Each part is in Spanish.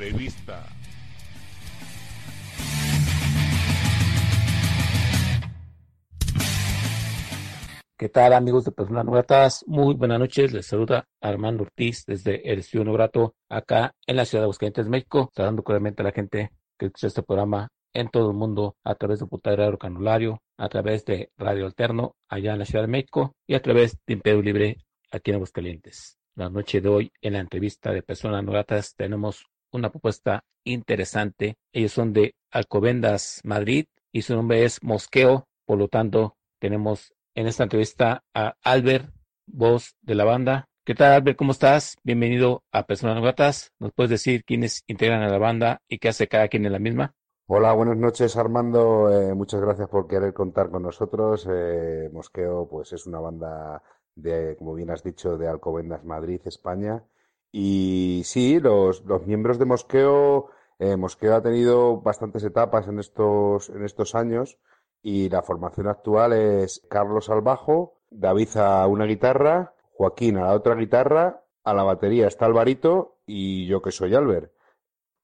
Entrevista. ¿Qué tal amigos de Personas Gratas? Muy buenas noches, les saluda Armando Ortiz desde el No Grato acá en la ciudad de Aguascalientes, México, saludando cordialmente a la gente que escucha este programa en todo el mundo a través de Radio Canulario, a través de Radio Alterno allá en la Ciudad de México y a través de Imperio Libre aquí en Aguascalientes. La noche de hoy en la entrevista de Personas Gratas tenemos una propuesta interesante. Ellos son de Alcobendas, Madrid y su nombre es Mosqueo, por lo tanto tenemos en esta entrevista a Albert, voz de la banda. ¿Qué tal, Albert? ¿Cómo estás? Bienvenido a Personas No. ¿Nos puedes decir quiénes integran a la banda y qué hace cada quien en la misma? Hola, buenas noches Armando. Eh, muchas gracias por querer contar con nosotros. Eh, Mosqueo, pues es una banda de, como bien has dicho, de Alcobendas Madrid, España. Y sí, los, los miembros de Mosqueo, eh, Mosqueo ha tenido bastantes etapas en estos, en estos años y la formación actual es Carlos al bajo, David a una guitarra, Joaquín a la otra guitarra, a la batería está Alvarito y yo que soy Albert.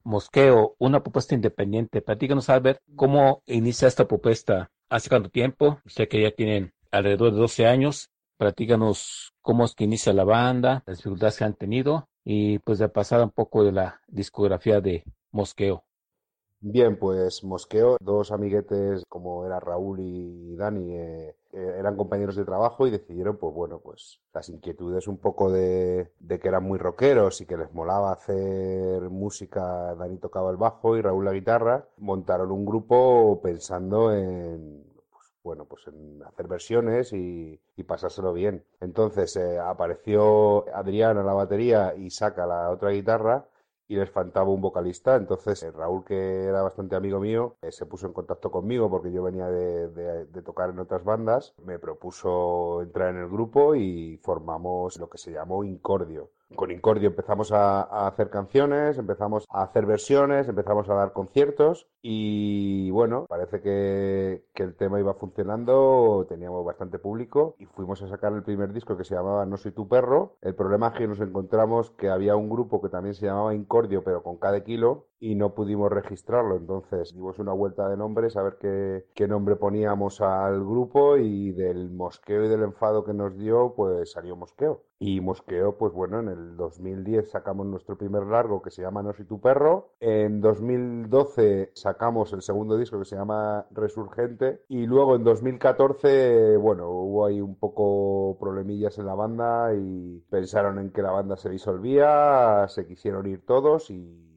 Mosqueo, una propuesta independiente. Platícanos, Albert, cómo inicia esta propuesta. ¿Hace cuánto tiempo? Sé que ya tienen alrededor de 12 años. Platícanos cómo es que inicia la banda, las dificultades que han tenido y pues de pasar un poco de la discografía de Mosqueo. Bien, pues Mosqueo, dos amiguetes como era Raúl y Dani, eh, eh, eran compañeros de trabajo y decidieron, pues bueno, pues las inquietudes un poco de, de, que eran muy rockeros y que les molaba hacer música, Dani tocaba el bajo y Raúl la guitarra, montaron un grupo pensando en, bueno, pues hacer versiones y, pasárselo bien. Entonces eh, apareció Adrián a la batería y saca la otra guitarra y les faltaba un vocalista. Entonces eh, Raúl, que era bastante amigo mío, eh, se puso en contacto conmigo porque yo venía de, tocar en otras bandas. Me propuso entrar en el grupo y formamos lo que se llamó Incordio. Con Incordio empezamos a, hacer canciones, empezamos a hacer versiones, empezamos a dar conciertos y bueno, parece que, el tema iba funcionando, teníamos bastante público y fuimos a sacar el primer disco que se llamaba No soy tu perro. El problema es que nos encontramos que había un grupo que también se llamaba Incordio pero con cada kilo y no pudimos registrarlo. Entonces dimos una vuelta de nombres a ver qué, qué, nombre poníamos al grupo y del mosqueo y del enfado que nos dio, pues salió mosqueo. Y mosqueo, pues bueno, en el 2010 sacamos nuestro primer largo que se llama No soy tu perro. En 2012 sacamos el segundo disco que se llama Resurgente. Y luego en 2014, bueno, hubo ahí un poco problemillas en la banda y pensaron en que la banda se disolvía, se quisieron ir todos y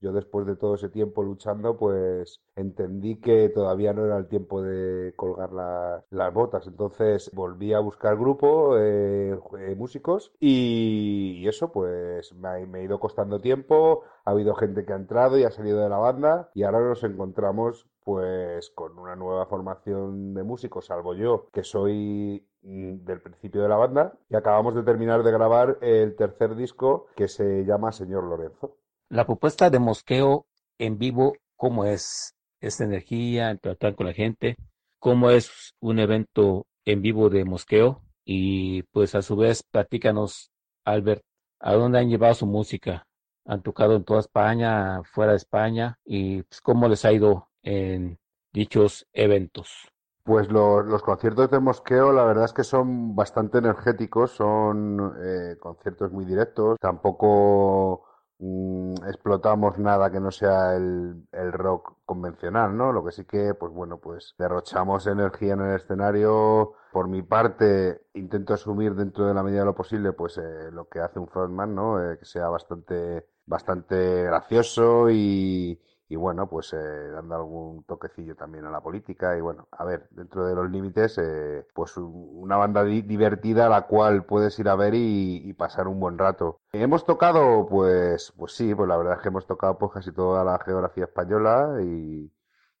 yo después de todo ese tiempo luchando, pues entendí que todavía no era el tiempo de colgar la, las botas. Entonces volví a buscar grupo, eh, músicos y, eso pues me, me ha ido costando tiempo. Ha habido gente que ha entrado y ha salido de la banda y ahora nos encontramos pues con una nueva formación de músicos, salvo yo, que soy mm, del principio de la banda y acabamos de terminar de grabar el tercer disco que se llama Señor Lorenzo. La propuesta de Mosqueo en vivo, ¿cómo es? Esta energía, tratar con la gente, ¿cómo es un evento en vivo de Mosqueo? Y pues a su vez, platícanos, Albert, ¿a dónde han llevado su música? ¿Han tocado en toda España, fuera de España? ¿Y pues, cómo les ha ido en dichos eventos? Pues los, conciertos de Mosqueo la verdad es que son bastante energéticos, son eh, conciertos muy directos, tampoco mmm, explotamos nada que no sea el, el, rock convencional, ¿no? Lo que sí que, pues bueno, pues derrochamos energía en el escenario. Por mi parte, intento asumir dentro de la medida de lo posible, pues eh, lo que hace un frontman, ¿no? Eh, que sea bastante, bastante gracioso y, y bueno, pues eh, dando algún toquecillo también a la política y bueno, a ver, dentro de los límites, eh, pues una banda divertida a la cual puedes ir a ver y, pasar un buen rato. Hemos tocado, pues, pues sí, pues la verdad es que hemos tocado pues casi toda la geografía española y,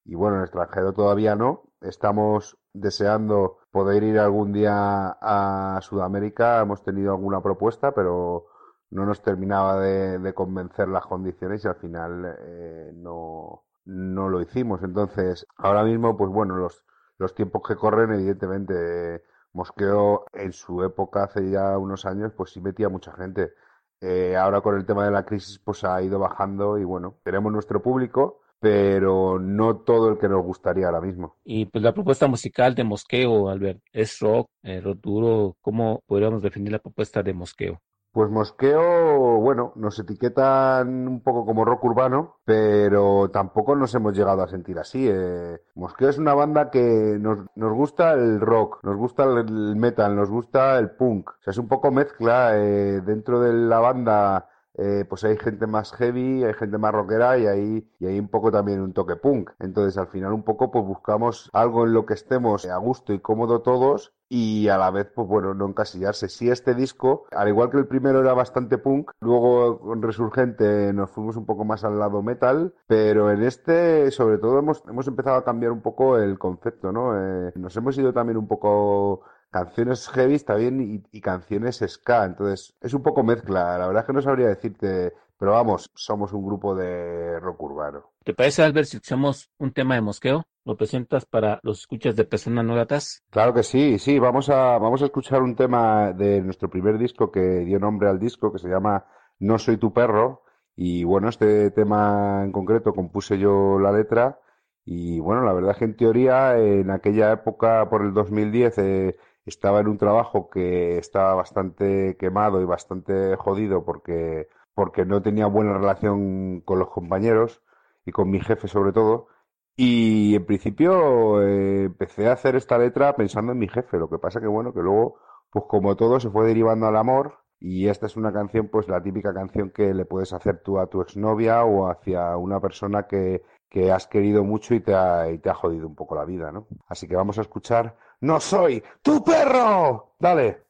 y bueno, en extranjero todavía no. Estamos deseando poder ir algún día a Sudamérica. Hemos tenido alguna propuesta, pero no nos terminaba de, convencer las condiciones y al final eh, no, no lo hicimos. Entonces, ahora mismo, pues bueno, los, los tiempos que corren, evidentemente, Mosqueo en su época, hace ya unos años, pues sí metía mucha gente. Eh, ahora con el tema de la crisis, pues ha ido bajando y bueno, tenemos nuestro público, pero no todo el que nos gustaría ahora mismo. Y pues la propuesta musical de Mosqueo, Albert, es rock, eh, rock duro. ¿Cómo podríamos definir la propuesta de Mosqueo? Pues Mosqueo, bueno, nos etiquetan un poco como rock urbano, pero tampoco nos hemos llegado a sentir así. Eh. Mosqueo es una banda que nos, nos, gusta el rock, nos gusta el metal, nos gusta el punk. O sea, es un poco mezcla eh, dentro de la banda eh, pues hay gente más heavy, hay gente más rockera y hay, y hay un poco también un toque punk. Entonces al final un poco pues buscamos algo en lo que estemos a gusto y cómodo todos y a la vez, pues bueno, no encasillarse. Si este disco, al igual que el primero era bastante punk, luego con Resurgente nos fuimos un poco más al lado metal, pero en este, sobre todo, hemos, hemos empezado a cambiar un poco el concepto, ¿no? Eh, nos hemos ido también un poco canciones heavy también y, canciones ska. Entonces, es un poco mezcla. La verdad es que no sabría decirte, pero vamos, somos un grupo de rock urbano. ¿Te parece, Albert, si usamos un tema de mosqueo? ¿Lo presentas para los escuchas de Personas No Gratas? Claro que sí, sí. Vamos a, vamos a escuchar un tema de nuestro primer disco que dio nombre al disco, que se llama No Soy Tu Perro. Y bueno, este tema en concreto compuse yo la letra. Y bueno, la verdad es que en teoría, en aquella época, por el 2010, eh, estaba en un trabajo que estaba bastante quemado y bastante jodido porque, porque no tenía buena relación con los compañeros y con mi jefe sobre todo. Y en principio eh, empecé a hacer esta letra pensando en mi jefe. Lo que pasa que bueno, que luego, pues como todo, se fue derivando al amor. Y esta es una canción, pues la típica canción que le puedes hacer tú a tu exnovia o hacia una persona que, que has querido mucho y te, ha, y te ha jodido un poco la vida, ¿no? Así que vamos a escuchar no soy tu perro. Dale.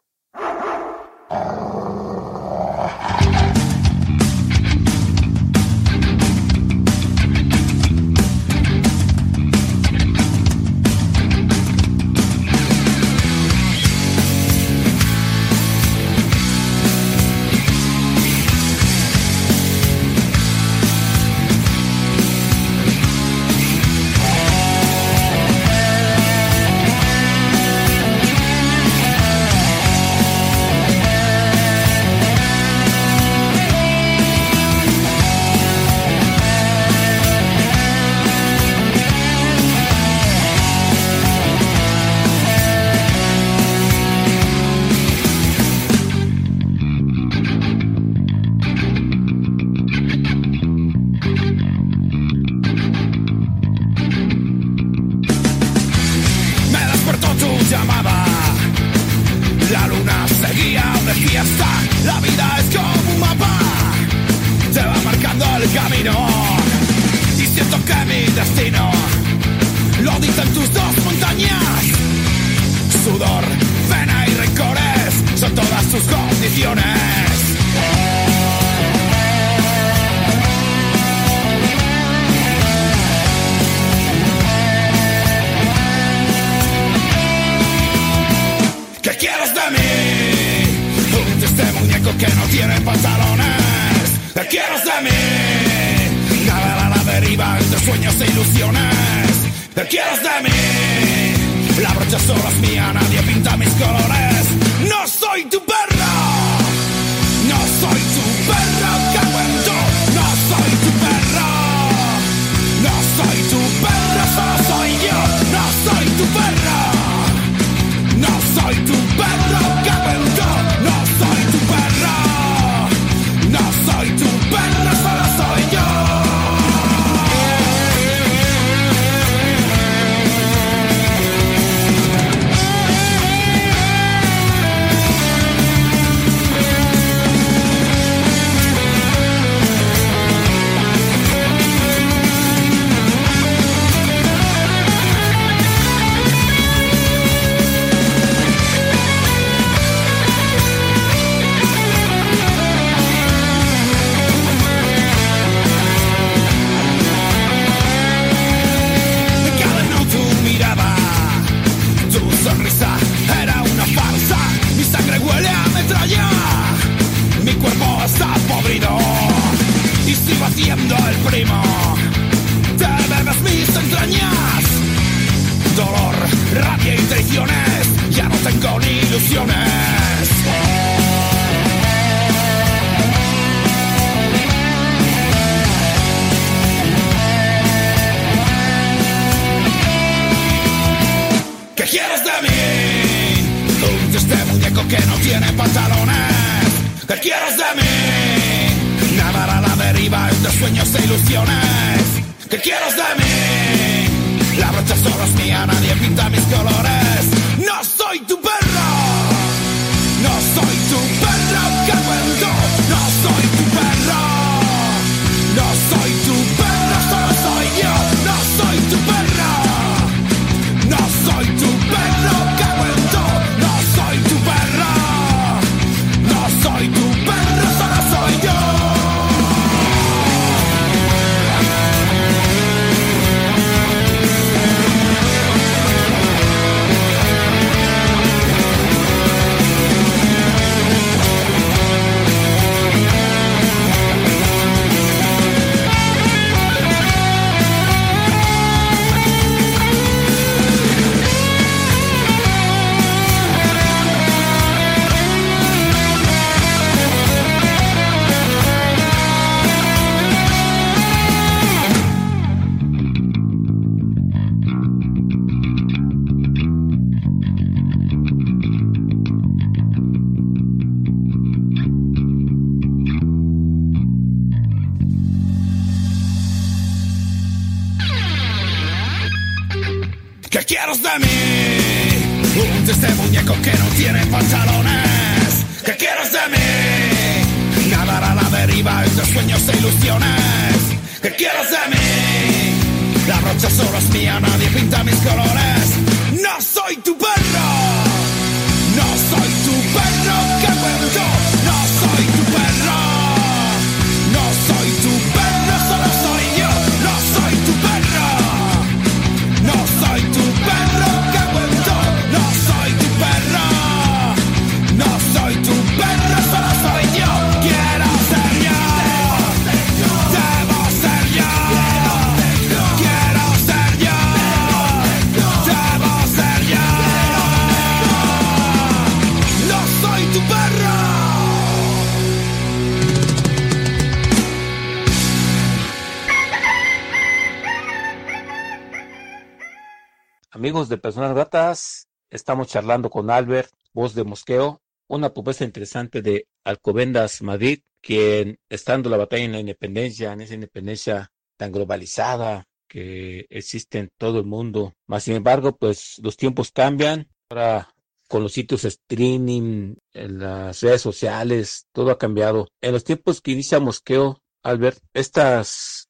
que no tiene pantalones. Te quiero de mí, nadar a la deriva entre sueños e ilusiones. Te quiero de mí, la brocha solo es mía, nadie pinta mis colores. Quieres de mí? Un triste muñeco que no tiene pantalones. ¿Qué quieres de mí? Nadar a la deriva entre sueños e ilusiones. ¿Qué quieres de mí? La brocha solo es mía, nadie pinta mis colores. Tiene pantalones. ¿Qué quieres de mí? Nadar a la deriva entre sueños e ilusiones. ¿Qué quieres de mí? La brocha solo es mía, nadie pinta mis Amigos de Personas Gratas, estamos charlando con Albert, voz de Mosqueo, una propuesta interesante de Alcobendas Madrid, quien estando la batalla en la independencia, en esa independencia tan globalizada que existe en todo el mundo. Más sin embargo, pues los tiempos cambian. Ahora con los sitios streaming, las redes sociales, todo ha cambiado. En los tiempos que inicia Mosqueo, Albert, estas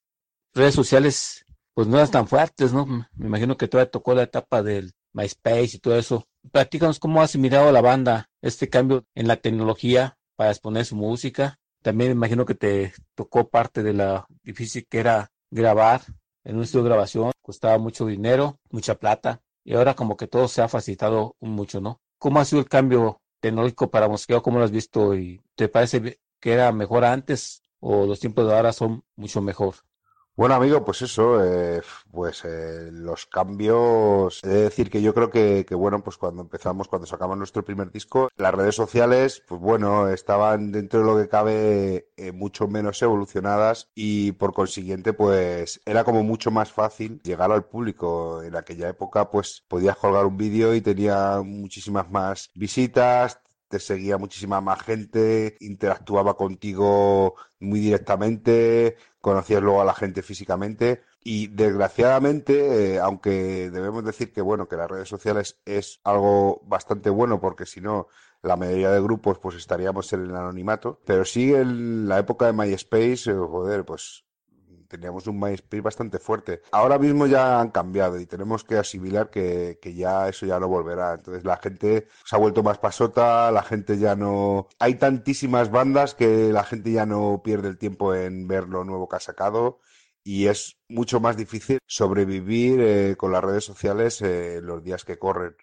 redes sociales pues no eran tan fuertes, ¿no? Me imagino que todavía tocó la etapa del MySpace y todo eso. Platícanos cómo has mirado la banda este cambio en la tecnología para exponer su música. También me imagino que te tocó parte de la difícil que era grabar en un estudio de grabación. Costaba mucho dinero, mucha plata. Y ahora como que todo se ha facilitado mucho, ¿no? ¿Cómo ha sido el cambio tecnológico para Mosqueo? ¿Cómo lo has visto? ¿Y te parece que era mejor antes o los tiempos de ahora son mucho mejor? Bueno, amigo, pues eso, eh, pues eh, los cambios, he de decir que yo creo que, bueno, pues cuando empezamos, cuando sacamos nuestro primer disco, las redes sociales, pues bueno, estaban dentro de lo que cabe eh, mucho menos evolucionadas y por consiguiente, pues era como mucho más fácil llegar al público. En aquella época, pues podías colgar un vídeo y tenía muchísimas más visitas, te seguía muchísima más gente, interactuaba contigo muy directamente, conocías luego a la gente físicamente y desgraciadamente, eh, aunque debemos decir que bueno, que las redes sociales es algo bastante bueno porque si no la mayoría de grupos pues estaríamos en el anonimato, pero sí en la época de MySpace, eh, joder, pues teníamos un MySpace bastante fuerte. Ahora mismo ya han cambiado y tenemos que asimilar que, que, ya eso ya no volverá. Entonces la gente se ha vuelto más pasota, la gente ya no... Hay tantísimas bandas que la gente ya no pierde el tiempo en ver lo nuevo que ha sacado y es mucho más difícil sobrevivir eh, con las redes sociales eh, los días que corren.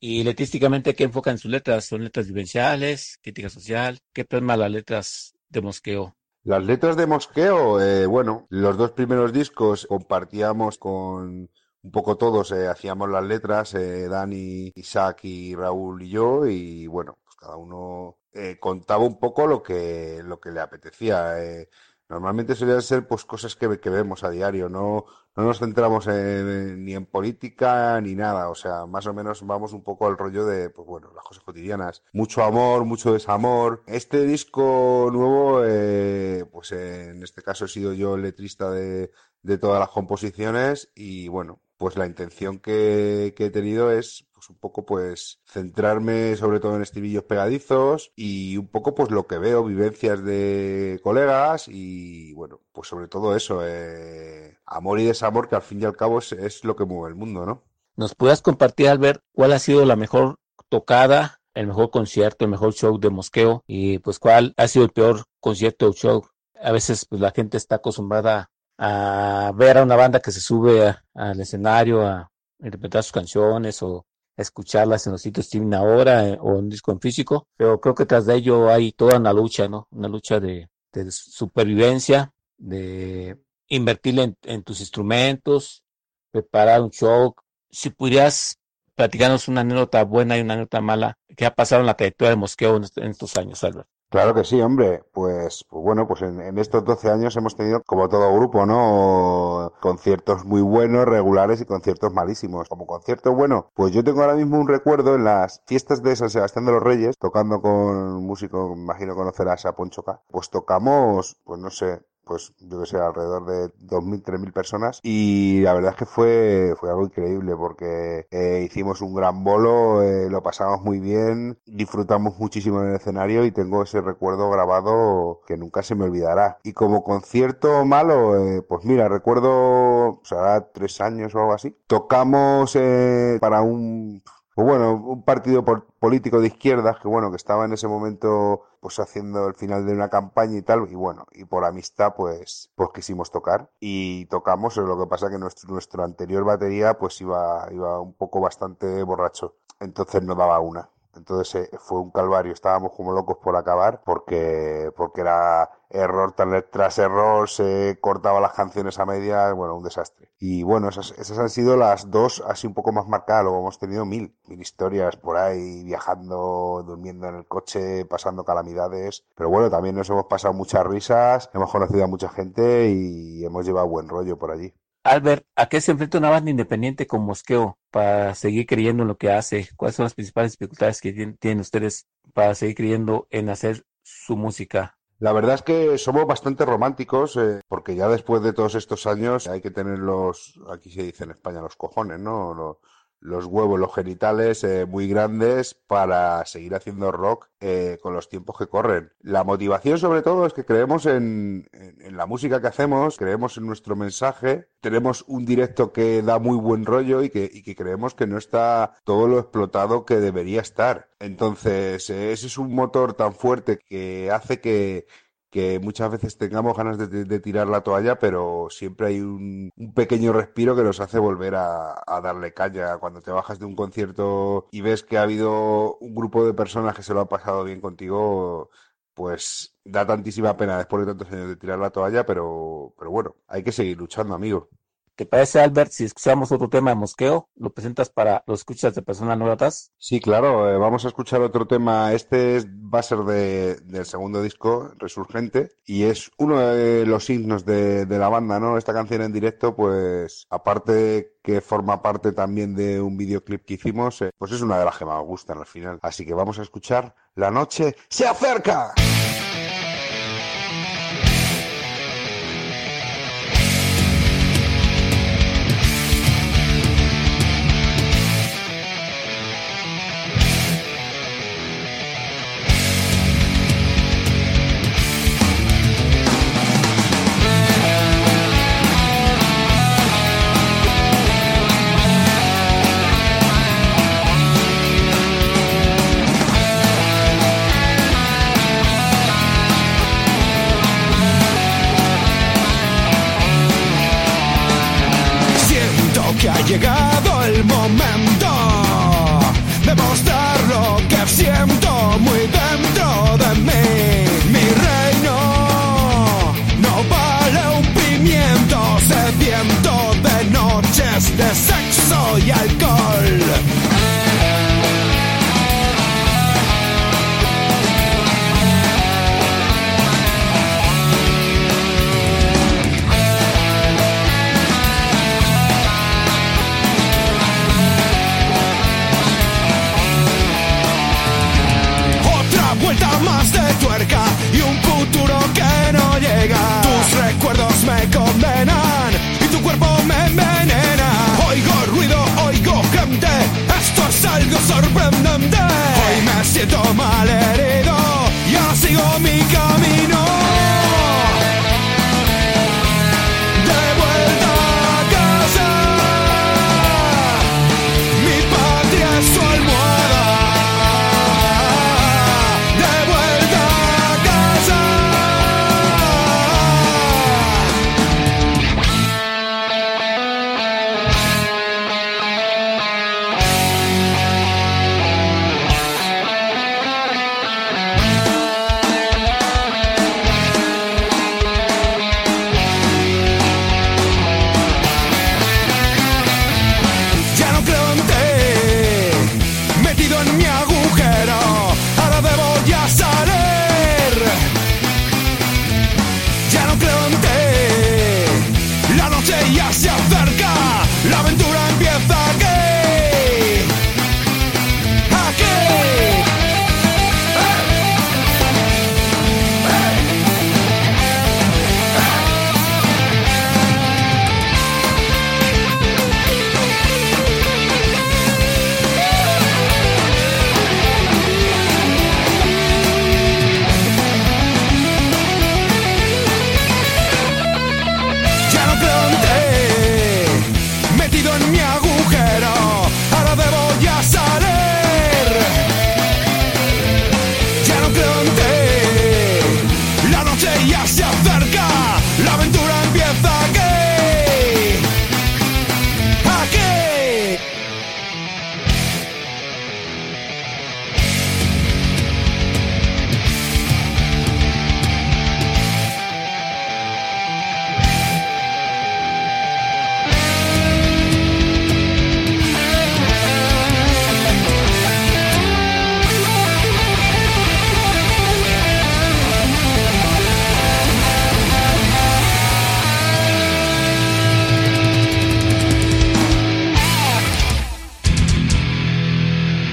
Y letísticamente, ¿qué enfocan en sus letras? ¿Son letras vivenciales, crítica social? ¿Qué plasma las letras de Mosqueo? Las letras de Mosqueo, eh, bueno, los dos primeros discos compartíamos con un poco todos eh, hacíamos las letras, eh, Dani, Isaac y Raúl y yo, y bueno, pues cada uno eh, contaba un poco lo que, lo que le apetecía. Eh, normalmente solían ser pues cosas que, que vemos a diario, no, no nos centramos en- ni en política ni nada, o sea, más o menos vamos un poco al rollo de, pues bueno, las cosas cotidianas. Mucho amor, mucho desamor. Este disco nuevo, eh, pues en este caso he sido yo el letrista de, de todas las composiciones y bueno, pues la intención que, que he tenido es pues un poco pues centrarme sobre todo en estribillos pegadizos y un poco pues lo que veo, vivencias de colegas y bueno, pues sobre todo eso, eh, amor y desamor que al fin y al cabo es, lo que mueve el mundo, ¿no? ¿Nos puedas compartir, Albert, cuál ha sido la mejor tocada, el mejor concierto, el mejor show de Mosqueo y pues cuál ha sido el peor concierto o show? A veces pues la gente está acostumbrada a ver a una banda que se sube al escenario a interpretar sus canciones o escucharlas en los sitios streaming ahora eh, o en un disco en físico, pero creo que tras de ello hay toda una lucha, ¿no? Una lucha de, supervivencia, de invertirle en, en tus instrumentos, preparar un show. Si pudieras platicarnos una anécdota buena y una anécdota mala que ha pasado en la trayectoria de Mosqueo en, en estos años, Albert. Claro que sí, hombre. Pues, pues bueno, pues en, en estos 12 años hemos tenido, como todo grupo, ¿no? Conciertos muy buenos, regulares y conciertos malísimos. Como concierto bueno, pues yo tengo ahora mismo un recuerdo en las fiestas de San Sebastián de los Reyes, tocando con un músico, imagino conocerás a Poncho K. Pues tocamos, pues no sé, pues yo que sé, alrededor de 2.000, 3.000 personas y la verdad es que fue, fue algo increíble porque eh, hicimos un gran bolo, eh, lo pasamos muy bien, disfrutamos muchísimo en el escenario y tengo ese recuerdo grabado que nunca se me olvidará. Y como concierto malo, eh, pues mira, recuerdo, hará tres años o algo así, tocamos para un pues bueno, un partido político de izquierdas que bueno, que estaba en ese momento pues haciendo el final de una campaña y tal, y bueno, y por amistad pues, pues quisimos tocar. Y tocamos, lo que pasa que nuestro, nuestro anterior batería pues iba, iba un poco bastante borracho, entonces no daba una. Entonces eh, fue un calvario, estábamos como locos por acabar porque, porque era error tras error, se cortaba las canciones a medias, bueno, un desastre. Y bueno, esas, esas han sido las dos así un poco más marcadas, luego hemos tenido mil, mil historias por ahí, viajando, durmiendo en el coche, pasando calamidades, pero bueno, también nos hemos pasado muchas risas, hemos conocido a mucha gente y hemos llevado buen rollo por allí. Albert, ¿a qué se enfrenta una banda independiente como Mosqueo para seguir creyendo en lo que hace? ¿Cuáles son las principales dificultades que tien- tienen ustedes para seguir creyendo en hacer su música? La verdad es que somos bastante románticos, eh, porque ya después de todos estos años hay que tener los, aquí se dice en España, los cojones, ¿no? Lo- Los, huevos, los genitales eh, muy grandes para seguir haciendo rock eh, con los tiempos que corren. La motivación sobre todo es que creemos en, la música que hacemos, creemos en nuestro mensaje, tenemos un directo que da muy buen rollo y que, y que creemos que no está todo lo explotado que debería estar. Entonces, ese es un motor tan fuerte que hace que, que muchas veces tengamos ganas de, tirar la toalla, pero siempre hay un, un pequeño respiro que nos hace volver a, a darle caña. Cuando te bajas de un concierto y ves que ha habido un grupo de personas que se lo han pasado bien contigo, pues da tantísima pena después de tantos años de tirar la toalla, pero, pero bueno, hay que seguir luchando, amigo. ¿Te parece, Albert, si escuchamos otro tema de Mosqueo? ¿Lo presentas para los escuchas de personas no gratas? Sí, claro, eh, vamos a escuchar otro tema. Este es- va a ser de, del segundo disco, Resurgente, y es uno de los himnos de, de la banda, ¿no? Esta canción en directo, pues, aparte que forma parte también de un videoclip que hicimos, eh, pues es una de las que más gustan al final. Así que vamos a escuchar La noche se acerca.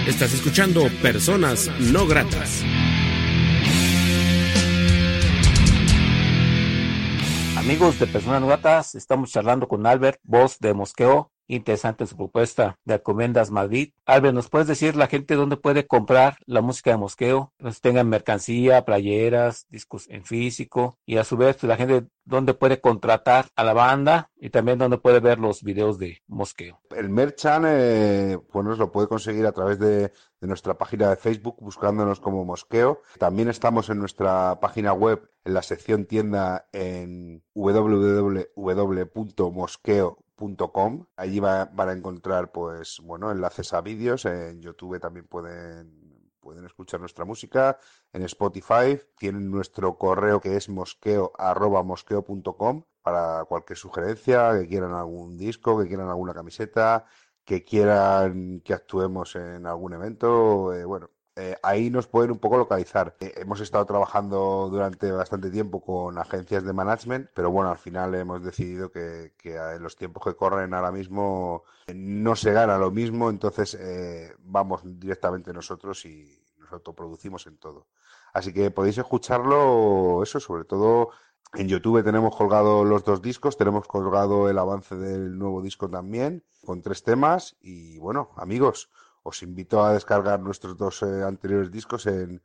Estás escuchando Personas No Gratas. Amigos de Personas Nuevas, estamos charlando con Albert, voz de Mosqueo. Interesante su propuesta de Alcomendas Madrid. Albert, ¿nos puedes decir la gente dónde puede comprar la música de Mosqueo? Nos tengan mercancía, playeras, discos en físico y a su vez la gente dónde puede contratar a la banda y también dónde puede ver los videos de Mosqueo. El merchan, eh, bueno, lo puede conseguir a través de, de nuestra página de Facebook buscándonos como Mosqueo. También estamos en nuestra página web en la sección tienda en www.mosqueo.com. Allí va- van a encontrar, pues, bueno, enlaces a vídeos. En YouTube también pueden pueden escuchar nuestra música en Spotify. Tienen nuestro correo que es mosqueo arroba mosqueo.com para cualquier sugerencia, que quieran algún disco, que quieran alguna camiseta, que quieran que actuemos en algún evento. eh, bueno, eh, ahí nos pueden un poco localizar. Eh, hemos estado trabajando durante bastante tiempo con agencias de management, pero bueno, al final hemos decidido que, en los tiempos que corren ahora mismo no se gana lo mismo, entonces vamos directamente nosotros y nos autoproducimos en todo. Así que podéis escucharlo, eso sobre todo en YouTube tenemos colgado los dos discos, tenemos colgado el avance del nuevo disco también, con tres temas. Y bueno, amigos, os invito a descargar nuestros dos eh, anteriores discos en,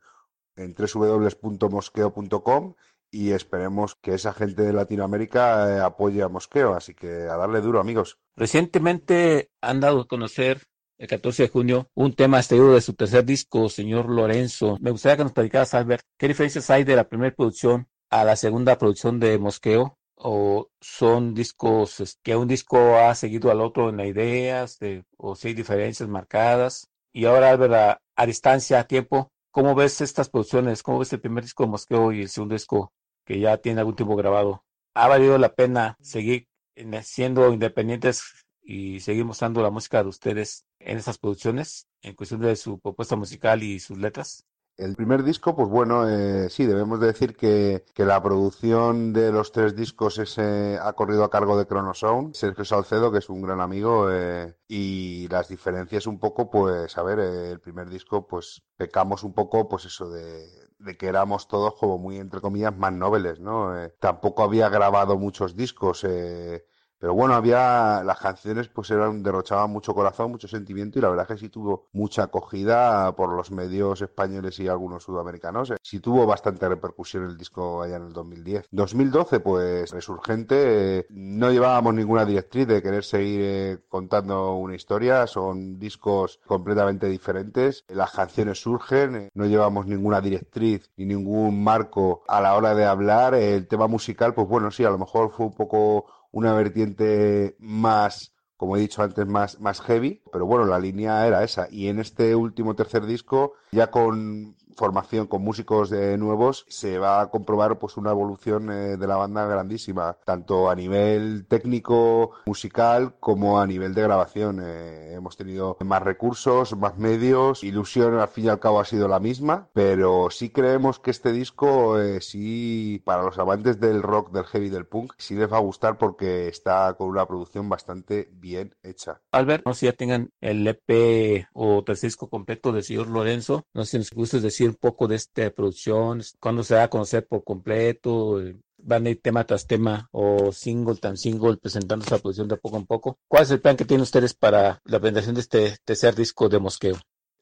en www.mosqueo.com y esperemos que esa gente de Latinoamérica eh, apoye a Mosqueo. Así que a darle duro, amigos. Recientemente han dado a conocer el 14 de junio un tema extraído de su tercer disco, señor Lorenzo. Me gustaría que nos platicaras, Albert, ¿qué diferencias hay de la primera producción a la segunda producción de Mosqueo? ¿O son discos que un disco ha seguido al otro en ideas? De, ¿O si hay diferencias marcadas? Y ahora, Albert, a, a distancia, a tiempo, ¿cómo ves estas producciones? ¿Cómo ves el primer disco de Mosqueo y el segundo disco que ya tiene algún tiempo grabado? ¿Ha valido la pena seguir en- siendo independientes y seguir mostrando la música de ustedes en estas producciones, en cuestión de su propuesta musical y sus letras? El primer disco, pues bueno, eh, sí, debemos de decir que, que la producción de los tres discos es, eh, ha corrido a cargo de Chronosound, Sergio Salcedo, que es un gran amigo, eh, y las diferencias un poco, pues, a ver, eh, el primer disco, pues, pecamos un poco, pues eso de, de que éramos todos como muy, entre comillas, más nobles, ¿no? Eh, tampoco había grabado muchos discos, eh, pero bueno, había las canciones pues eran derrochaban mucho corazón, mucho sentimiento y la verdad es que sí tuvo mucha acogida por los medios españoles y algunos sudamericanos. Sí tuvo bastante repercusión el disco allá en el 2010. 2012 pues resurgente, no llevábamos ninguna directriz de querer seguir eh, contando una historia, son discos completamente diferentes. Las canciones surgen, eh, no llevamos ninguna directriz ni ningún marco a la hora de hablar. El tema musical pues bueno, sí, a lo mejor fue un poco una vertiente más, como he dicho antes, más, más heavy, pero bueno, la línea era esa. Y en este último tercer disco, ya con formación con músicos eh, nuevos, se va a comprobar pues una evolución eh, de la banda grandísima, tanto a nivel técnico, musical, como a nivel de grabación. Eh, hemos tenido más recursos, más medios, ilusión al fin y al cabo ha sido la misma, pero sí creemos que este disco, eh, sí, para los amantes del rock, del heavy, del punk, sí les va a gustar porque está con una producción bastante bien hecha. Albert, no sé si ya tengan el EP o tercer disco completo del señor Lorenzo. No sé si nos gustes decir un poco de esta producción, cuándo se va a conocer por completo, van a ir tema tras tema o single tan single presentando esta producción de poco en poco. ¿Cuál es el plan que tienen ustedes para la presentación de este tercer disco de Mosqueo?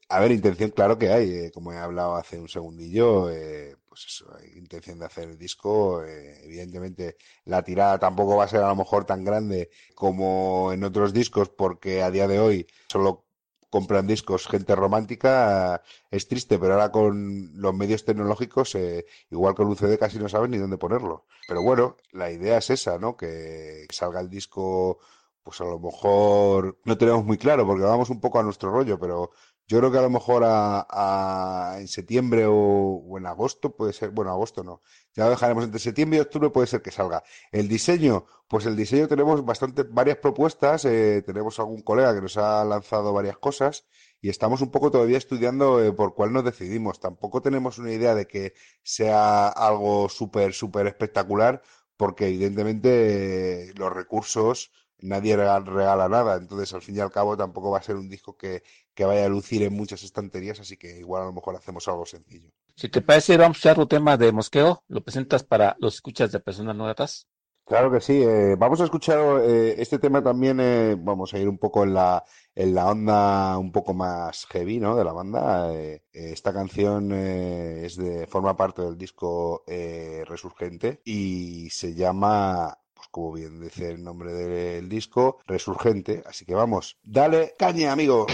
A ver, intención, claro que hay. eh, como he hablado hace un segundillo, eh, pues eso, hay intención de hacer el disco. Eh, evidentemente, la tirada tampoco va a ser a lo mejor tan grande como en otros discos, porque a día de hoy solo compran discos gente romántica, es triste, pero ahora con los medios tecnológicos, eh, igual con un CD casi no saben ni dónde ponerlo. Pero bueno, la idea es esa, ¿no? Que salga el disco, pues a lo mejor no tenemos muy claro, porque vamos un poco a nuestro rollo, pero yo creo que a lo mejor a, en septiembre o, en agosto puede ser, bueno, agosto no, ya lo dejaremos entre septiembre y octubre puede ser que salga. El diseño, pues el diseño tenemos bastante, varias propuestas, eh, tenemos algún colega que nos ha lanzado varias cosas y estamos un poco todavía estudiando eh, por cuál nos decidimos. Tampoco tenemos una idea de que sea algo súper, súper espectacular porque evidentemente los recursos nadie rega- regala nada, entonces al fin y al cabo tampoco va a ser un disco que, que vaya a lucir en muchas estanterías, así que igual a lo mejor hacemos algo sencillo. Si te parece, vamos a tu tema de mosqueo. Lo presentas para los escuchas de personas no gratas. Claro que sí, eh, vamos a escuchar eh, este tema también, eh, vamos a ir un poco en la, en la onda un poco más heavy, ¿no? De la banda. Esta canción es de, forma parte del disco Resurgente y se llama, como bien dice el nombre del disco, Resurgente. Así que vamos, dale caña, amigo.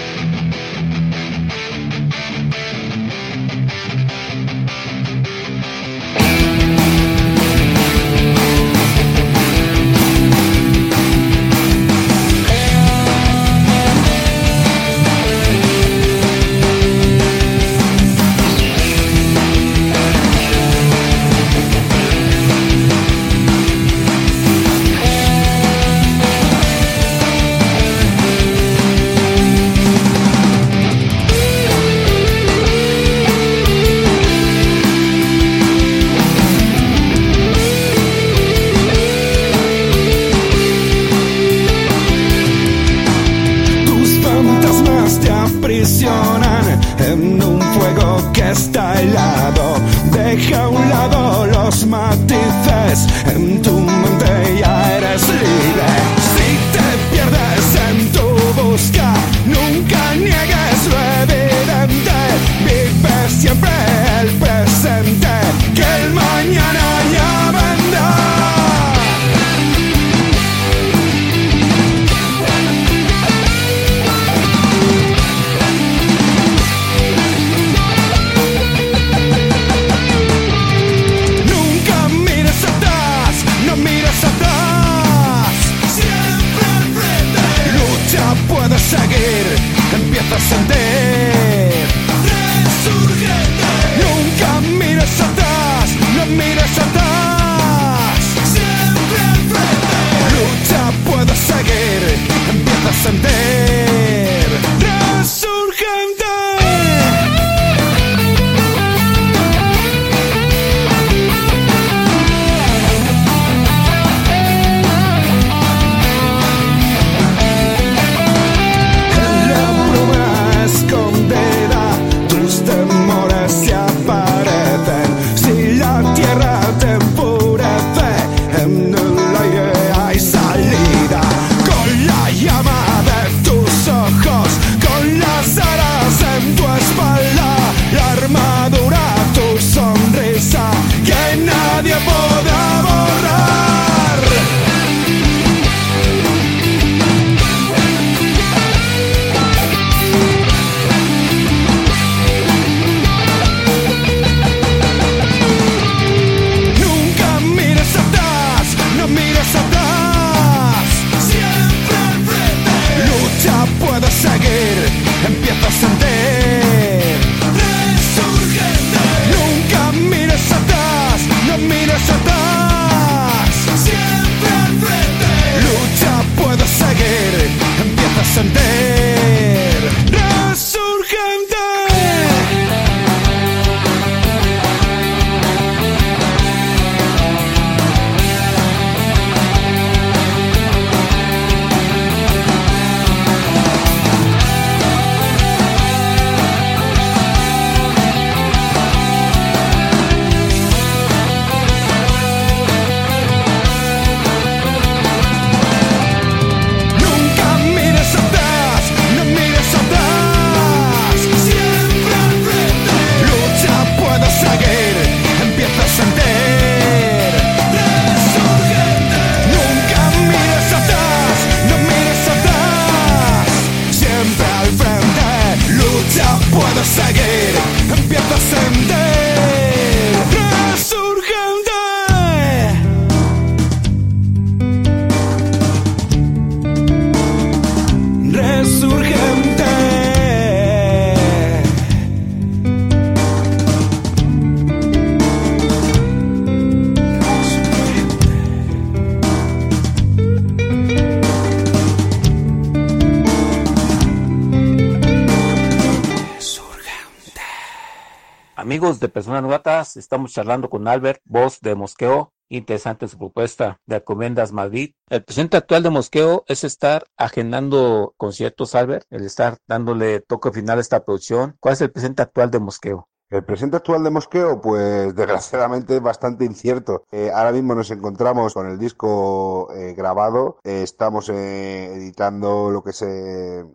Estamos charlando con Albert, voz de Mosqueo. Interesante su propuesta de Acomendas Madrid. El presente actual de Mosqueo es estar agendando conciertos, Albert, el estar dándole toque final a esta producción. ¿Cuál es el presente actual de Mosqueo? El presente actual de Mosqueo, pues desgraciadamente es bastante incierto. Eh, ahora mismo nos encontramos con el disco eh, grabado, eh, estamos editando lo que es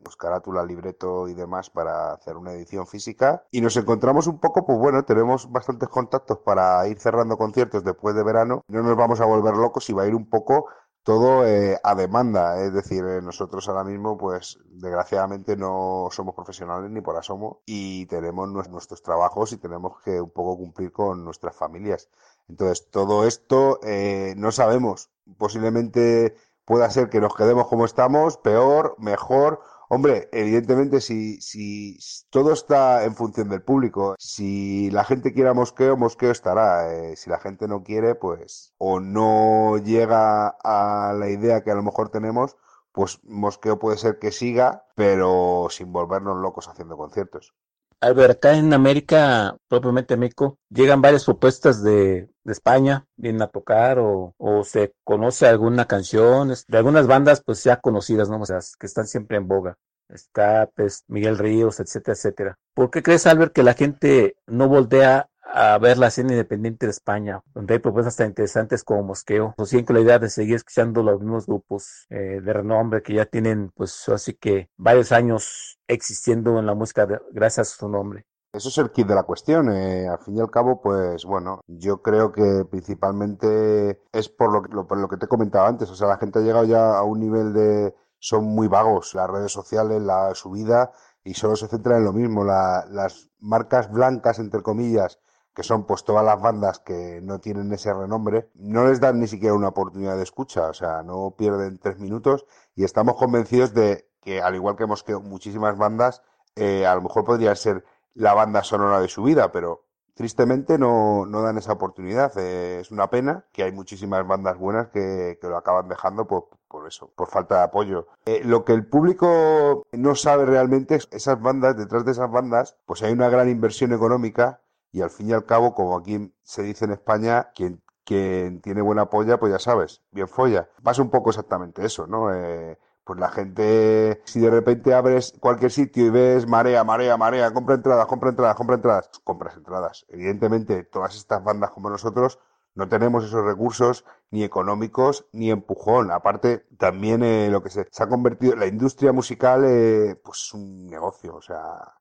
pues, carátula, libreto y demás para hacer una edición física y nos encontramos un poco, pues bueno, tenemos bastantes contactos para ir cerrando conciertos después de verano. No nos vamos a volver locos y va a ir un poco todo eh, a demanda, es decir, eh, nosotros ahora mismo, pues desgraciadamente no somos profesionales ni por asomo y tenemos nues- nuestros trabajos y tenemos que un poco cumplir con nuestras familias. Entonces, todo esto eh, no sabemos. Posiblemente pueda ser que nos quedemos como estamos, peor, mejor. Hombre, evidentemente si, si todo está en función del público, si la gente quiere a Mosqueo, Mosqueo estará. Eh, si la gente no quiere, pues, o no llega a la idea que a lo mejor tenemos, pues Mosqueo puede ser que siga, pero sin volvernos locos haciendo conciertos. Albert, acá en América, propiamente México, llegan varias propuestas de, España, vienen a tocar o, o se conoce alguna canción de algunas bandas pues ya conocidas, ¿no? O sea, que están siempre en boga. Escapes, Miguel Ríos, etcétera, etcétera. ¿Por qué crees, Albert, que la gente no voltea a ver la escena independiente de España, donde hay propuestas tan interesantes como Mosqueo? O siguen con la idea de seguir escuchando los mismos grupos eh, de renombre que ya tienen, pues así que varios años existiendo en la música de- gracias a su nombre. Eso es el kit de la cuestión. eh, al fin y al cabo, pues bueno, yo creo que principalmente es por lo que, lo- por lo que te he comentado antes. O sea, la gente ha llegado ya a un nivel de... Son muy vagos las redes sociales, la su vida, y solo se centra en lo mismo. La- las marcas blancas, entre comillas, que son pues todas las bandas que no tienen ese renombre, no les dan ni siquiera una oportunidad de escucha. O sea, no pierden tres minutos y estamos convencidos de que, al igual que hemos quedado muchísimas bandas, eh, a lo mejor podría ser la banda sonora de su vida, pero tristemente no, no dan esa oportunidad. Eh, es una pena que hay muchísimas bandas buenas que, que lo acaban dejando por, por eso, por falta de apoyo. Eh, lo que el público no sabe realmente es esas bandas, detrás de esas bandas, pues hay una gran inversión económica y al fin y al cabo, como aquí se dice en España, quien, quien tiene buena polla, pues ya sabes, bien folla. Pasa un poco exactamente eso, ¿no? Eh, pues la gente, si de repente abres cualquier sitio y ves marea, marea, marea, compra entradas, compra entradas, compra entradas, pues compras entradas. Evidentemente, todas estas bandas como nosotros no tenemos esos recursos ni económicos ni empujón. Aparte, también eh, lo que se, se ha convertido, la industria musical, eh, pues es un negocio, o sea,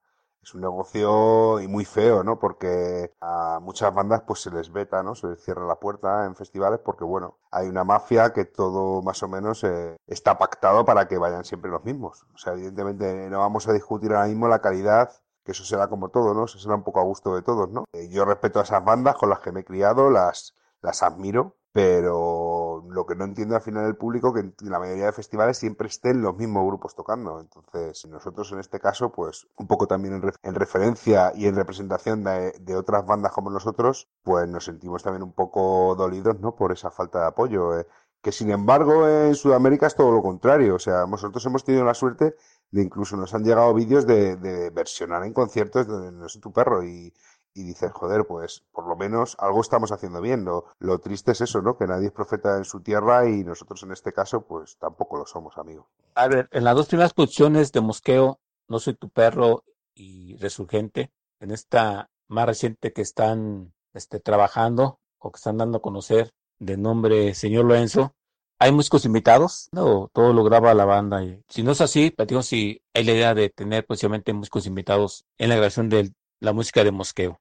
es un negocio y muy feo, ¿no? Porque a muchas bandas pues se les veta, ¿no? Se les cierra la puerta en festivales porque, bueno, hay una mafia que todo más o menos eh, está pactado para que vayan siempre los mismos. O sea, evidentemente no vamos a discutir ahora mismo la calidad, que eso será como todo, ¿no? Eso será un poco a gusto de todos, ¿no? Eh, yo respeto a esas bandas con las que me he criado, las, las admiro, pero lo que no entiendo al final del público que en la mayoría de festivales siempre estén los mismos grupos tocando. Entonces, nosotros en este caso, pues un poco también en, en referencia y en representación de, de otras bandas como nosotros, pues nos sentimos también un poco dolidos, ¿no? Por esa falta de apoyo. eh. Que sin embargo en Sudamérica es todo lo contrario. O sea, nosotros hemos tenido la suerte de incluso nos han llegado vídeos de, de versionar en conciertos de No sé tu perro y, y dices, joder, pues por lo menos algo estamos haciendo bien. Lo, triste es eso, ¿no? Que nadie es profeta en su tierra y nosotros en este caso, pues tampoco lo somos, amigo. A ver, en las dos primeras producciones de Mosqueo, No soy tu perro y Resurgente, en esta más reciente que están este, trabajando o que están dando a conocer de nombre Señor Lorenzo, ¿hay músicos invitados? No, todo lo graba la banda. Y si no es así, platicamos si hay la idea de tener próximamente músicos invitados en la grabación de la música de Mosqueo.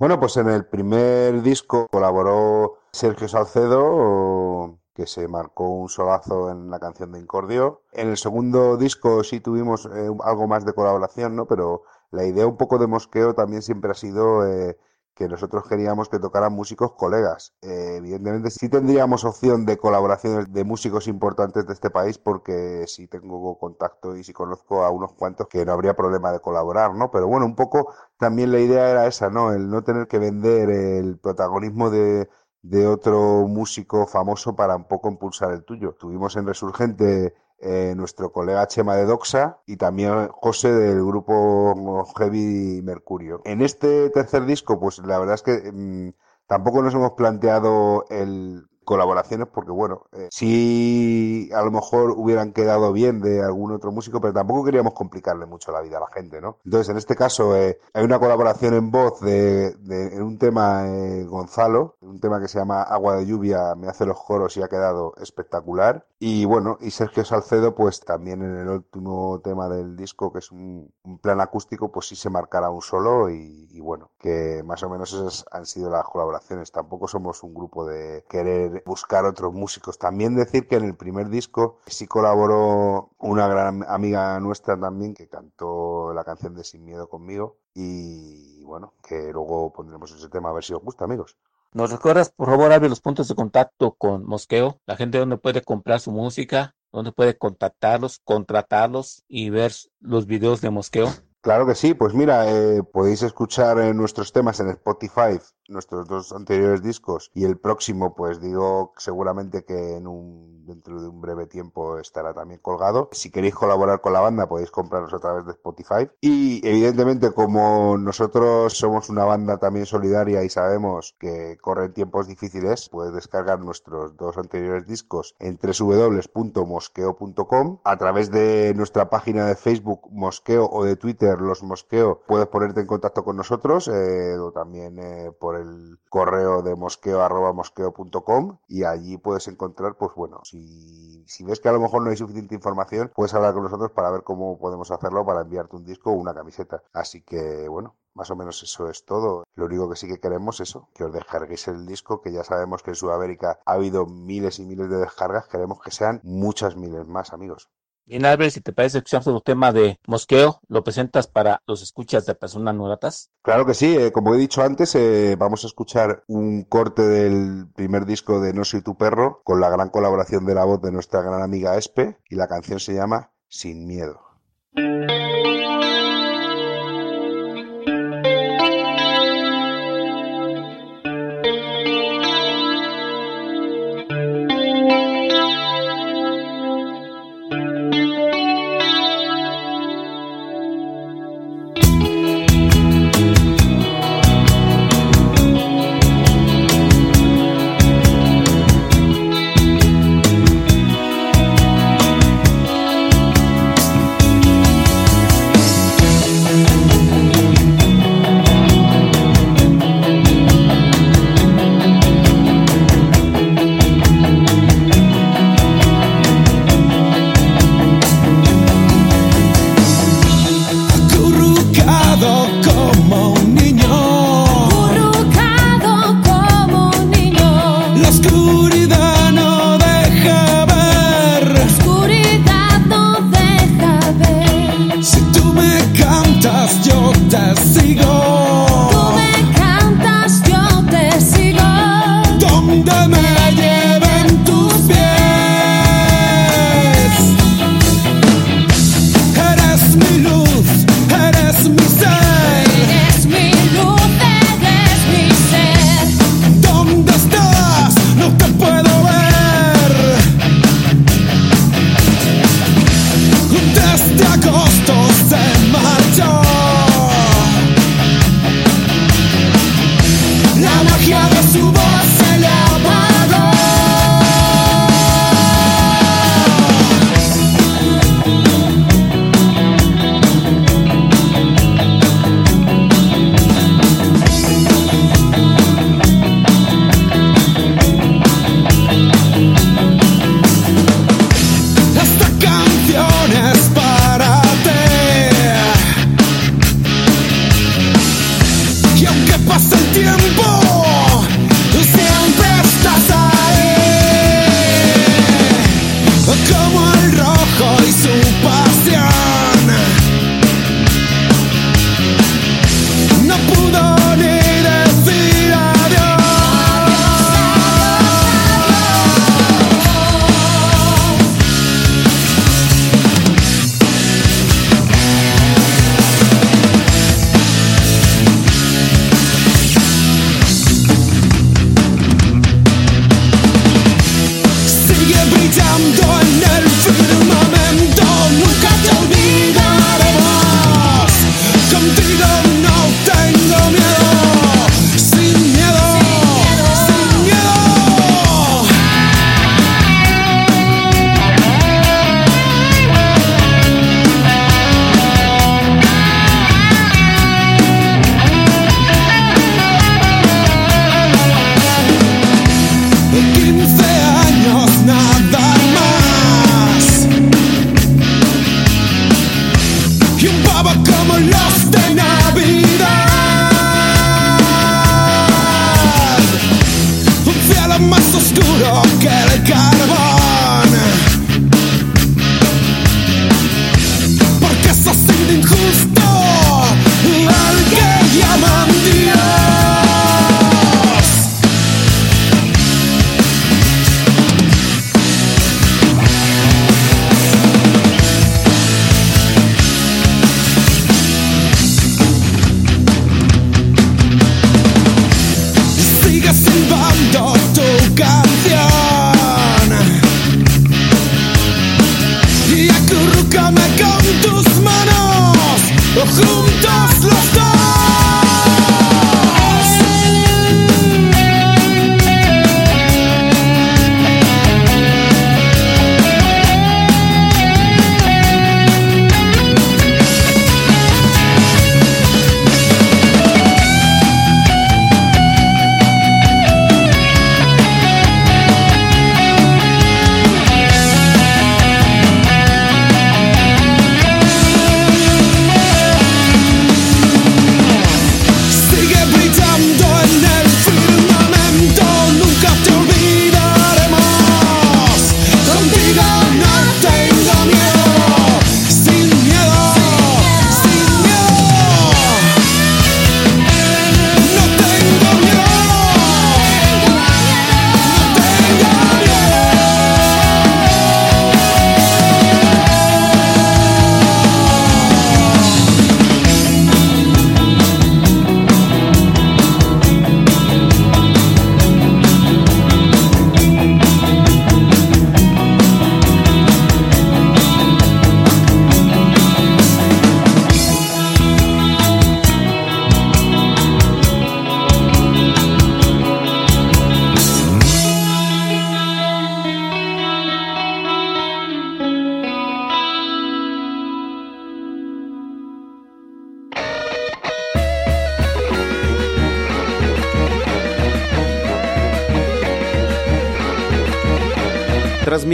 Bueno, pues en el primer disco colaboró Sergio Salcedo, que se marcó un solazo en la canción de Incordio. En el segundo disco sí tuvimos eh, algo más de colaboración, ¿no? Pero la idea un poco de Mosqueo también siempre ha sido eh, que nosotros queríamos que tocaran músicos colegas. Eh, evidentemente sí tendríamos opción de colaboraciones de músicos importantes de este país porque sí tengo contacto y sí conozco a unos cuantos que no habría problema de colaborar, ¿no? Pero bueno, un poco también la idea era esa, ¿no? El no tener que vender el protagonismo de, de otro músico famoso para un poco impulsar el tuyo. Tuvimos en Resurgente eh, nuestro colega Chema de Doxa y también José del grupo Heavy Mercurio. En este tercer disco, pues la verdad es que mm, tampoco nos hemos planteado el colaboraciones porque bueno, eh, sí a lo mejor hubieran quedado bien de algún otro músico, pero tampoco queríamos complicarle mucho la vida a la gente, ¿no? Entonces en este caso eh, hay una colaboración en voz de, de en un tema eh, Gonzalo, un tema que se llama Agua de lluvia, me hace los coros y ha quedado espectacular. Y bueno, y Sergio Salcedo pues también en el último tema del disco que es un, plan acústico pues sí se marcará un solo y, y bueno, que más o menos esas han sido las colaboraciones. Tampoco somos un grupo de querer buscar otros músicos. También decir que en el primer disco sí colaboró una gran amiga nuestra también que cantó la canción de Sin Miedo conmigo y bueno, que luego pondremos ese tema a ver si os gusta, amigos. ¿Nos recuerdas, por favor, Abre los puntos de contacto con Mosqueo? La gente donde puede comprar su música, donde puede contactarlos, contratarlos y ver los videos de Mosqueo. Claro que sí, pues mira, eh, podéis escuchar eh, nuestros temas en Spotify, nuestros dos anteriores discos y el próximo, pues digo seguramente que en un dentro de un breve tiempo estará también colgado. Si queréis colaborar con la banda podéis comprarlos a través de Spotify y evidentemente como nosotros somos una banda también solidaria y sabemos que corren tiempos difíciles, puedes descargar nuestros dos anteriores discos en www.mosqueo.com a través de nuestra página de Facebook Mosqueo o de Twitter Los Mosqueo puedes ponerte en contacto con nosotros eh, o también eh, por el correo de mosqueo arroba mosqueo.com y allí puedes encontrar pues bueno si, si ves que a lo mejor no hay suficiente información puedes hablar con nosotros para ver cómo podemos hacerlo para enviarte un disco o una camiseta así que bueno más o menos eso es todo. Lo único que sí que queremos es eso, que os descarguéis el disco, que ya sabemos que en Sudamérica ha habido miles y miles de descargas, queremos que sean muchas miles más, amigos. Bien, Albert, si te parece escuchamos el tema de Mosqueo, ¿lo presentas para los escuchas de personas no gratas? Claro que sí, eh, como he dicho antes, eh, vamos a escuchar un corte del primer disco de No soy tu perro, con la gran colaboración de la voz de nuestra gran amiga Espe, y la canción se llama Sin Miedo.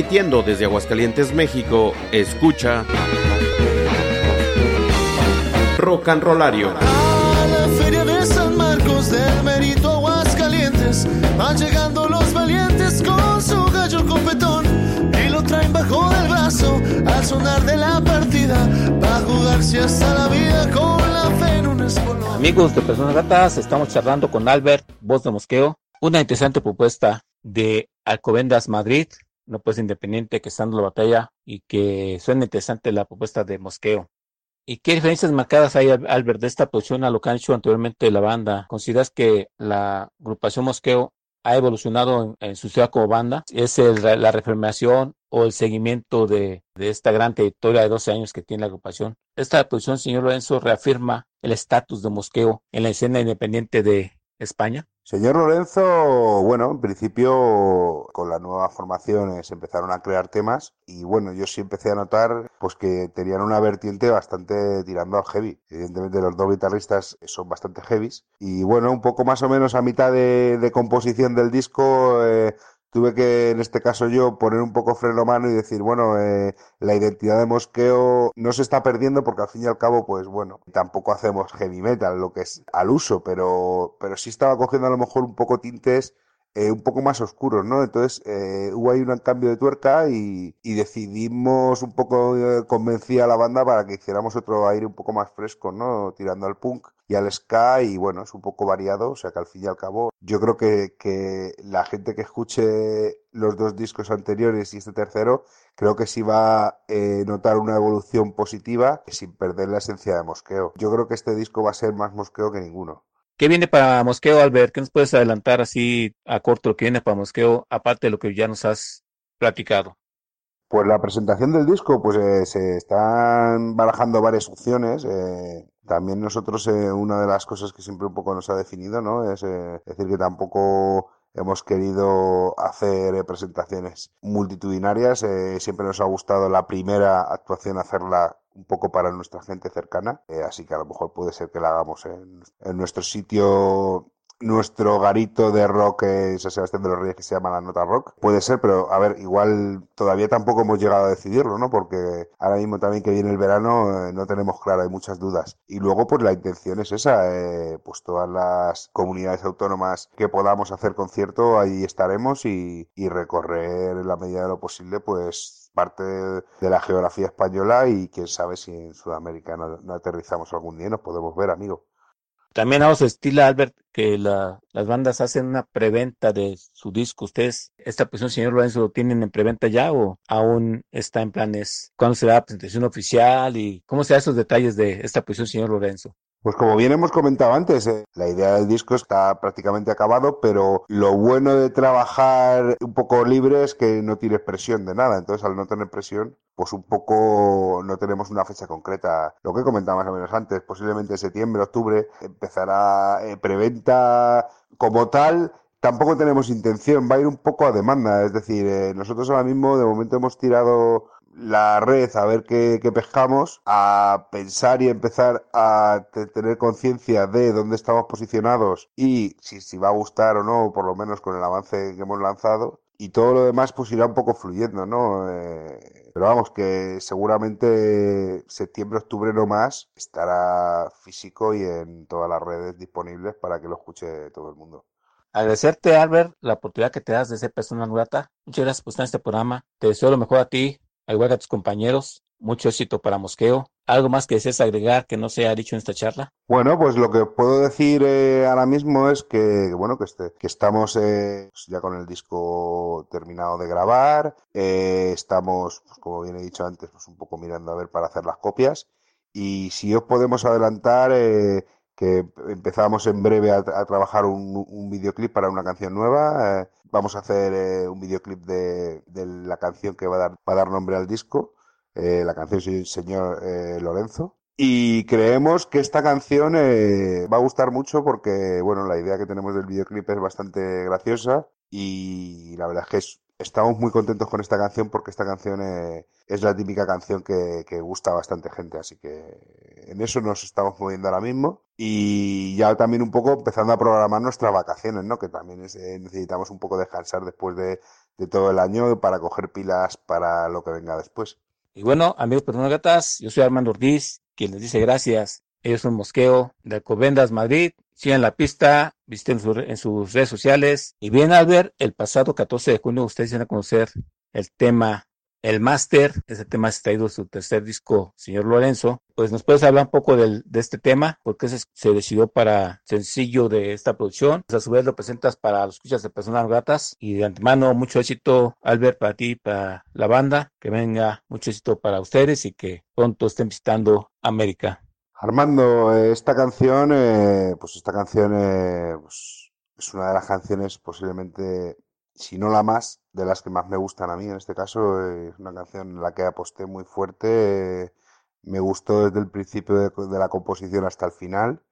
Transmitiendo desde Aguascalientes, México, escucha Rock and Rollario. A la feria de San Marcos del Merito Aguascalientes van llegando los valientes con su gallo competón y lo traen bajo del brazo al sonar de la partida va a jugarse hasta la vida con la fe en un espolón. Amigos de Personas Gatas, estamos charlando con Albert, voz de Mosqueo, una interesante propuesta de Alcobendas Madrid, una pues independiente que está dando la batalla y que suena interesante la propuesta de Mosqueo. ¿Y qué diferencias marcadas hay, Al- Albert, de esta producción a lo que han hecho anteriormente la banda? ¿Consideras que la agrupación Mosqueo ha evolucionado en, su ciudad como banda? ¿Es el- la reafirmación o el seguimiento de, de esta gran trayectoria de 12 años que tiene la agrupación? Esta producción, señor Lorenzo, reafirma el estatus de Mosqueo en la escena independiente de España. Señor Lorenzo, bueno, en principio con la nueva formación eh, se empezaron a crear temas y bueno, yo sí empecé a notar pues que tenían una vertiente bastante tirando al heavy. Evidentemente los dos guitarristas son bastante heavies y bueno, un poco más o menos a mitad de, de composición del disco eh, tuve que en este caso yo poner un poco freno mano y decir, bueno, eh, la identidad de Mosqueo no se está perdiendo porque al fin y al cabo, pues bueno, tampoco hacemos heavy metal, lo que es al uso, pero, pero sí estaba cogiendo a lo mejor un poco tintes eh, un poco más oscuros, ¿no? Entonces eh, hubo ahí un cambio de tuerca y, decidimos un poco, eh, convencí a la banda para que hiciéramos otro aire un poco más fresco, ¿no? Tirando al punk y al ska y bueno, es un poco variado, o sea que al fin y al cabo yo creo que, que la gente que escuche los dos discos anteriores y este tercero, creo que sí va a eh, notar una evolución positiva sin perder la esencia de Mosqueo. Yo creo que este disco va a ser más Mosqueo que ninguno. ¿Qué viene para Mosqueo, Albert? ¿Qué nos puedes adelantar así a corto lo que viene para Mosqueo, aparte de lo que ya nos has platicado? Pues la presentación del disco, pues eh, se están barajando varias opciones. eh, también nosotros, eh, una de las cosas que siempre un poco nos ha definido, ¿no? Es decir que tampoco hemos querido hacer presentaciones multitudinarias. siempre nos ha gustado la primera actuación hacerla un poco para nuestra gente cercana. eh, así que a lo mejor puede ser que la hagamos en, en nuestro sitio nuestro garito de rock en San Sebastián de los Reyes que se llama La Nota Rock. Puede ser, pero a ver, igual todavía tampoco hemos llegado a decidirlo, ¿no? Porque ahora mismo también que viene el verano eh, no tenemos claro, hay muchas dudas. Y luego, pues la intención es esa, eh, pues todas las comunidades autónomas que podamos hacer concierto, ahí estaremos y, y recorrer en la medida de lo posible, pues parte de la geografía española y quién sabe si en Sudamérica no, aterrizamos algún día y nos podemos ver, amigo. También a os estila, Albert, que la- las bandas hacen una preventa de su disco. ¿Ustedes, esta presión, señor Lorenzo, lo tienen en preventa ya o aún está en planes? ¿Cuándo será la presentación oficial y cómo serán esos detalles de esta presión, señor Lorenzo? Pues como bien hemos comentado antes, eh, la idea del disco está prácticamente acabado, pero lo bueno de trabajar un poco libre es que no tienes presión de nada. Entonces, al no tener presión, pues un poco no tenemos una fecha concreta. Lo que comentaba más o menos antes, posiblemente en septiembre, octubre, empezará eh, preventa como tal. Tampoco tenemos intención, va a ir un poco a demanda. Es decir, eh, nosotros ahora mismo de momento hemos tirado la red a ver qué, qué pescamos, a pensar y empezar a te- tener conciencia de dónde estamos posicionados y si, si va a gustar o no, por lo menos con el avance que hemos lanzado. Y todo lo demás pues irá un poco fluyendo, ¿no? Eh, pero vamos, que seguramente septiembre, octubre no más estará físico y en todas las redes disponibles para que lo escuche todo el mundo. Agradecerte, Albert, la oportunidad que te das de ser persona grata. Muchas gracias por estar en este programa. Te deseo lo mejor a ti, al igual que a tus compañeros. Mucho éxito para Mosqueo. ¿Algo más que desees agregar que no se haya dicho en esta charla? Bueno, pues lo que puedo decir eh, ahora mismo es que, bueno, que, este, que estamos eh, pues ya con el disco terminado de grabar, eh, estamos, pues como bien he dicho antes, pues un poco mirando a ver para hacer las copias y si os podemos adelantar que empezamos en breve a, trabajar un, videoclip para una canción nueva, eh, vamos a hacer eh, un videoclip de, la canción que va a dar, va a dar nombre al disco, eh, la canción sí, señor eh, Lorenzo. Y creemos que esta canción va a gustar mucho porque, bueno, la idea que tenemos del videoclip es bastante graciosa y la verdad es que es- estamos muy contentos con esta canción porque esta canción eh, es la típica canción que, gusta a bastante gente, así que en eso nos estamos moviendo ahora mismo y ya también un poco empezando a programar nuestras vacaciones, ¿no? Que también eh, necesitamos un poco descansar después de, todo el año para coger pilas para lo que venga después. Y bueno, amigos gatas, yo soy Armando Ortiz, quien les dice gracias. Ellos son Mosqueo de Alcobendas, Madrid. Sigan la pista, visiten su- en sus redes sociales. Y bien, Albert, el pasado 14 de junio ustedes van a conocer el tema El Máster. Ese tema es traído de su tercer disco, señor Lorenzo. Pues nos puedes hablar un poco del- de este tema, porque ese se decidió para sencillo de esta producción. Pues a su vez lo presentas para los escuchas de personas gratas. Y de antemano, mucho éxito, Albert, para ti, para la banda. Que venga mucho éxito para ustedes y que pronto estén visitando América. Armando, esta canción, eh, pues esta canción eh, pues, es una de las canciones posiblemente, si no la más, de las que más me gustan a mí. En este caso, es una canción en la que aposté muy fuerte. eh, me gustó desde el principio de, de la composición hasta el final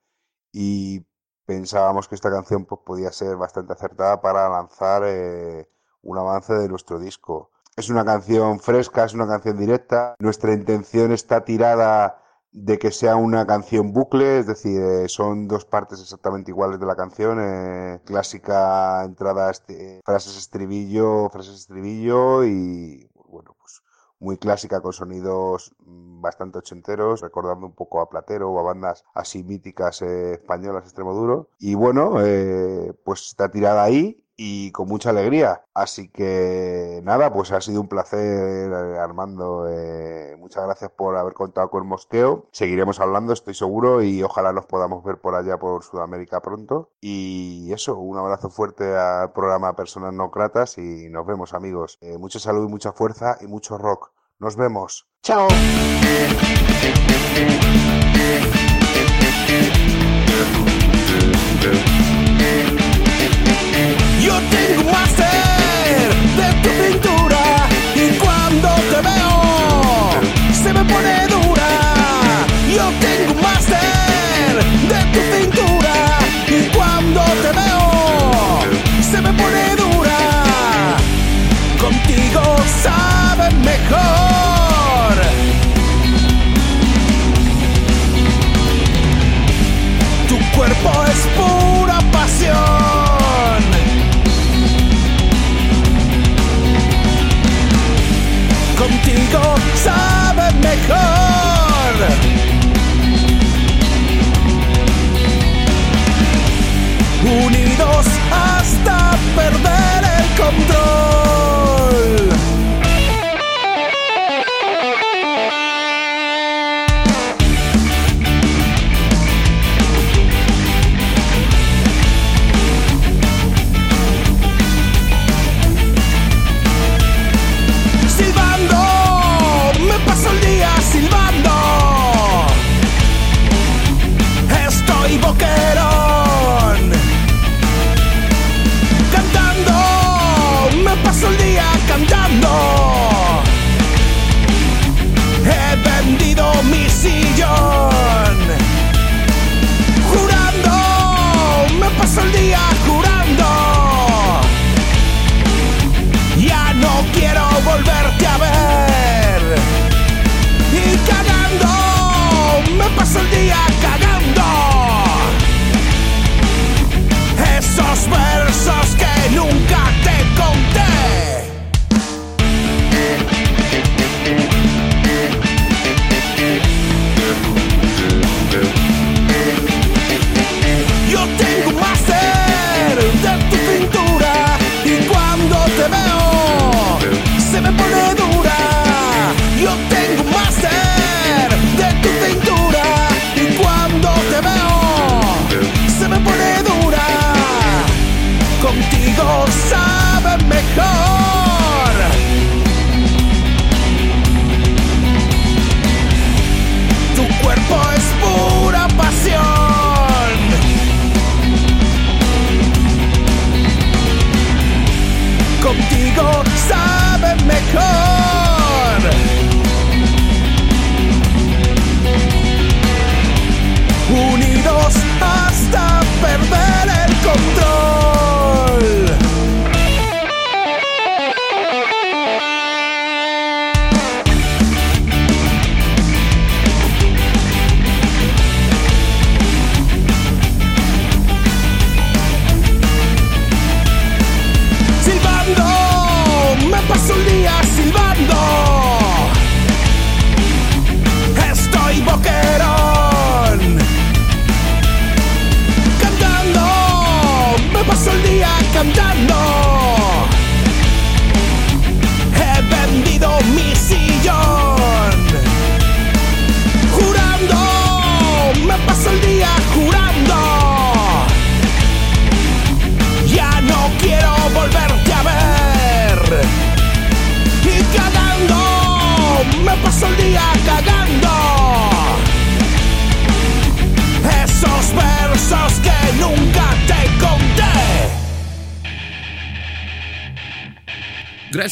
y pensábamos que esta canción pues, podía ser bastante acertada para lanzar eh, un avance de nuestro disco. Es una canción fresca, es una canción directa. Nuestra intención está tirada de que sea una canción bucle, es decir, eh, son dos partes exactamente iguales de la canción, eh, clásica entrada, este, frases estribillo, frases estribillo y bueno, pues muy clásica con sonidos mm, bastante ochenteros, recordando un poco a Platero o a bandas así míticas eh, españolas extremo duro. Y bueno, eh, pues está tirada ahí y con mucha alegría. Así que nada, pues ha sido un placer, eh, Armando. eh, muchas gracias por haber contado con Mosqueo. Seguiremos hablando, estoy seguro, y ojalá nos podamos ver por allá por Sudamérica pronto. Y eso, un abrazo fuerte al programa Personas No Gratas y nos vemos, amigos. Eh, mucha salud y mucha fuerza y mucho rock. Nos vemos. ¡Chao! Se esto saben mejor. Unidos hasta perder el control.